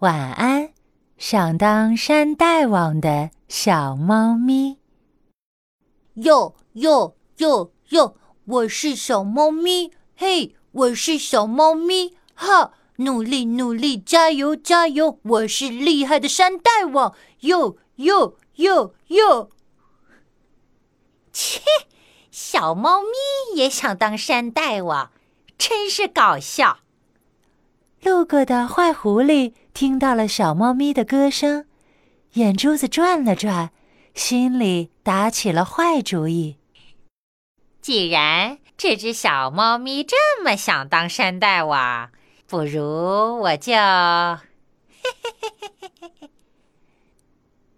晚安，想当山大王的小猫咪。哟哟哟哟，我是小猫咪，嘿，我是小猫咪，哈，努力努力，加油加油，我是厉害的山大王，哟哟哟哟。切，小猫咪也想当山大王，真是搞笑。路过的坏狐狸听到了小猫咪的歌声，眼珠子转了转，心里打起了坏主意。既然这只小猫咪这么想当山大王，不如我就……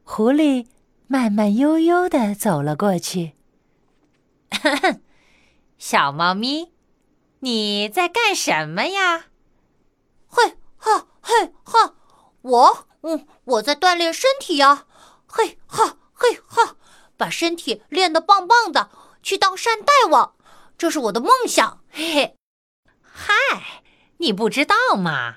狐狸慢慢悠悠的走了过去。小猫咪，你在干什么呀？嘿哈嘿哈，我嗯，我在锻炼身体呀。嘿哈嘿哈，把身体练得棒棒的，去当山大王，这是我的梦想。嘿嘿，嗨，你不知道吗？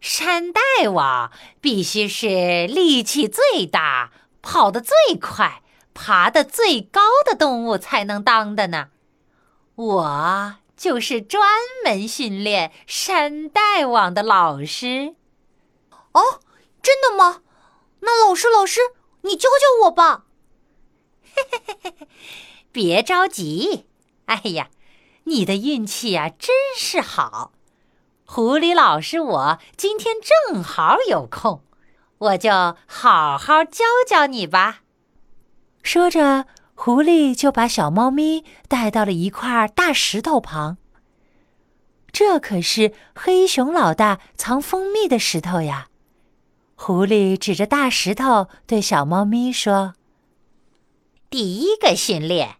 山大王必须是力气最大、跑得最快、爬得最高的动物才能当的呢。我。就是专门训练山大王的老师，哦，真的吗？那老师，老师，你教教我吧。嘿嘿嘿嘿嘿，别着急。哎呀，你的运气啊，真是好。狐狸老师，我今天正好有空，我就好好教教你吧。说着。狐狸就把小猫咪带到了一块大石头旁。这可是黑熊老大藏蜂蜜的石头呀！狐狸指着大石头对小猫咪说：“第一个训练，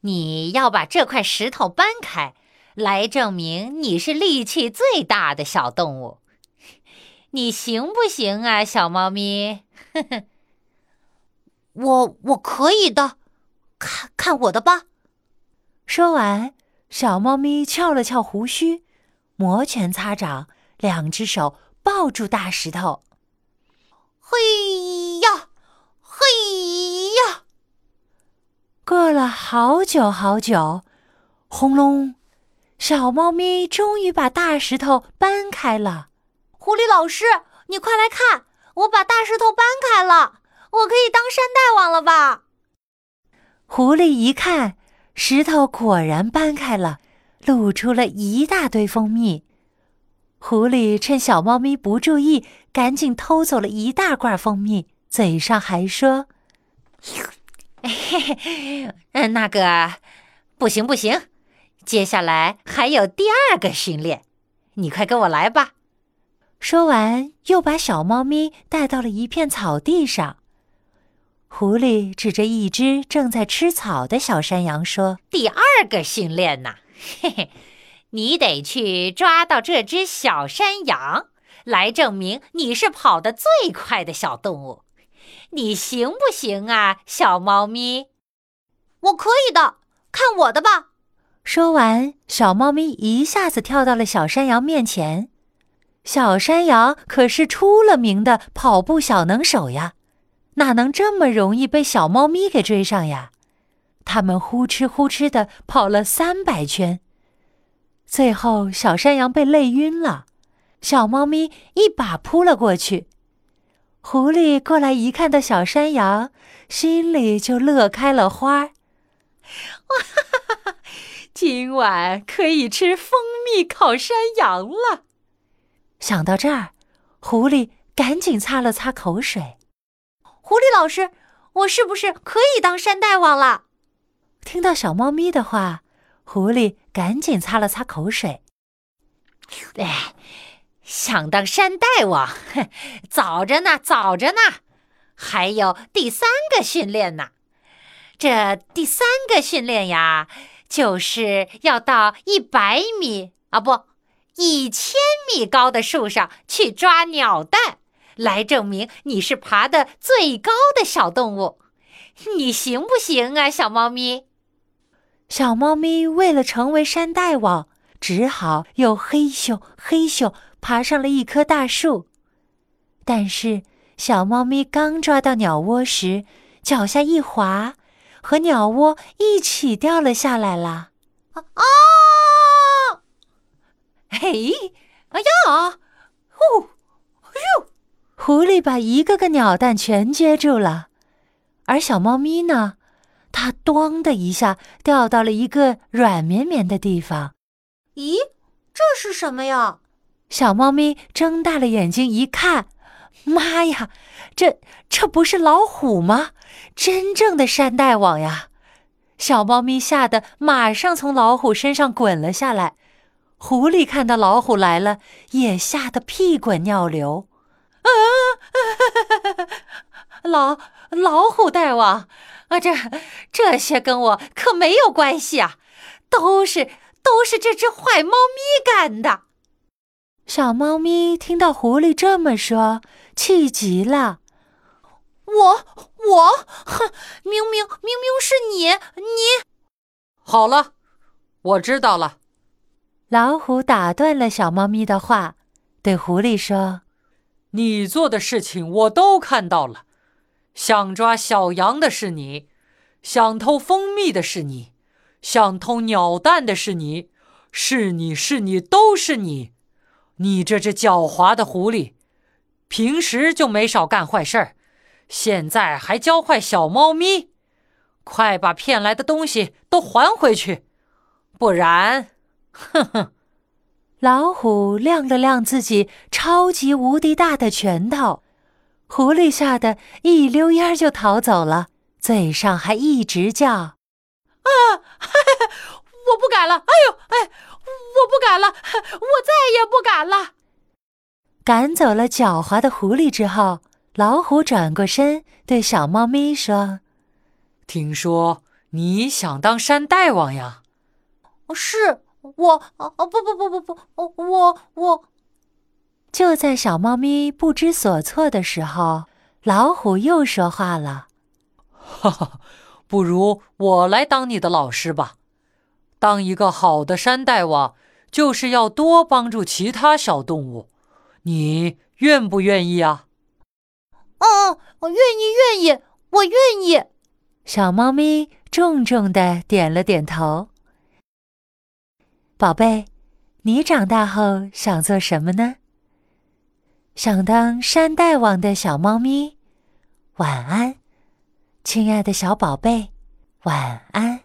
你要把这块石头搬开，来证明你是力气最大的小动物。你行不行啊，小猫咪？”“ 呵呵，我我可以的。”看看我的吧！说完，小猫咪翘了翘胡须，摩拳擦掌，两只手抱住大石头。嘿呀，嘿呀！过了好久好久，轰隆，小猫咪终于把大石头搬开了。狐狸老师，你快来看，我把大石头搬开了，我可以当山大王了吧？狐狸一看，石头果然搬开了，露出了一大堆蜂蜜。狐狸趁小猫咪不注意，赶紧偷走了一大罐蜂蜜，嘴上还说：“嘿嘿，嗯，那个，不行不行，接下来还有第二个训练，你快跟我来吧。”说完，又把小猫咪带到了一片草地上。狐狸指着一只正在吃草的小山羊说：“第二个训练呐，嘿嘿，你得去抓到这只小山羊，来证明你是跑得最快的小动物。你行不行啊，小猫咪？我可以的，看我的吧！”说完，小猫咪一下子跳到了小山羊面前。小山羊可是出了名的跑步小能手呀。哪能这么容易被小猫咪给追上呀？他们呼哧呼哧的跑了三百圈，最后小山羊被累晕了，小猫咪一把扑了过去。狐狸过来一看到小山羊，心里就乐开了花儿。哇哈哈！今晚可以吃蜂蜜烤山羊了。想到这儿，狐狸赶紧擦了擦口水。狐狸老师，我是不是可以当山大王了？听到小猫咪的话，狐狸赶紧擦了擦口水。哎，想当山大王，早着呢，早着呢，还有第三个训练呢。这第三个训练呀，就是要到一百米啊，不，一千米高的树上去抓鸟蛋。来证明你是爬得最高的小动物，你行不行啊，小猫咪？小猫咪为了成为山大王，只好又嘿咻嘿咻爬上了一棵大树。但是小猫咪刚抓到鸟窝时，脚下一滑，和鸟窝一起掉了下来了。啊！嘿，哎呀！呼！哟！狐狸把一个个鸟蛋全接住了，而小猫咪呢？它“咚”的一下掉到了一个软绵绵的地方。咦，这是什么呀？小猫咪睁大了眼睛一看，妈呀，这这不是老虎吗？真正的山大王呀！小猫咪吓得马上从老虎身上滚了下来。狐狸看到老虎来了，也吓得屁滚尿流。啊！老老虎大王，啊，这这些跟我可没有关系啊，都是都是这只坏猫咪干的。小猫咪听到狐狸这么说，气极了。我我，哼，明明明明是你你。好了，我知道了。老虎打断了小猫咪的话，对狐狸说：“你做的事情我都看到了，想抓小羊的是你，想偷蜂蜜的是你，想偷鸟蛋的是你，是你是你都是你，你这只狡猾的狐狸，平时就没少干坏事儿，现在还教坏小猫咪，快把骗来的东西都还回去，不然。”哼哼，老虎亮了亮自己超级无敌大的拳头，狐狸吓得一溜烟就逃走了，嘴上还一直叫：“啊，我不敢了！哎呦，哎，我不敢了，我再也不敢了。”赶走了狡猾的狐狸之后，老虎转过身对小猫咪说：“听说你想当山大王呀？”“是。”我哦不不不不不，我我。就在小猫咪不知所措的时候，老虎又说话了：“哈哈，不如我来当你的老师吧。当一个好的山大王，就是要多帮助其他小动物。你愿不愿意啊？”“哦，我愿意，愿意，我愿意。”小猫咪重重的点了点头。宝贝，你长大后想做什么呢？想当山大王的小猫咪。晚安，亲爱的小宝贝，晚安。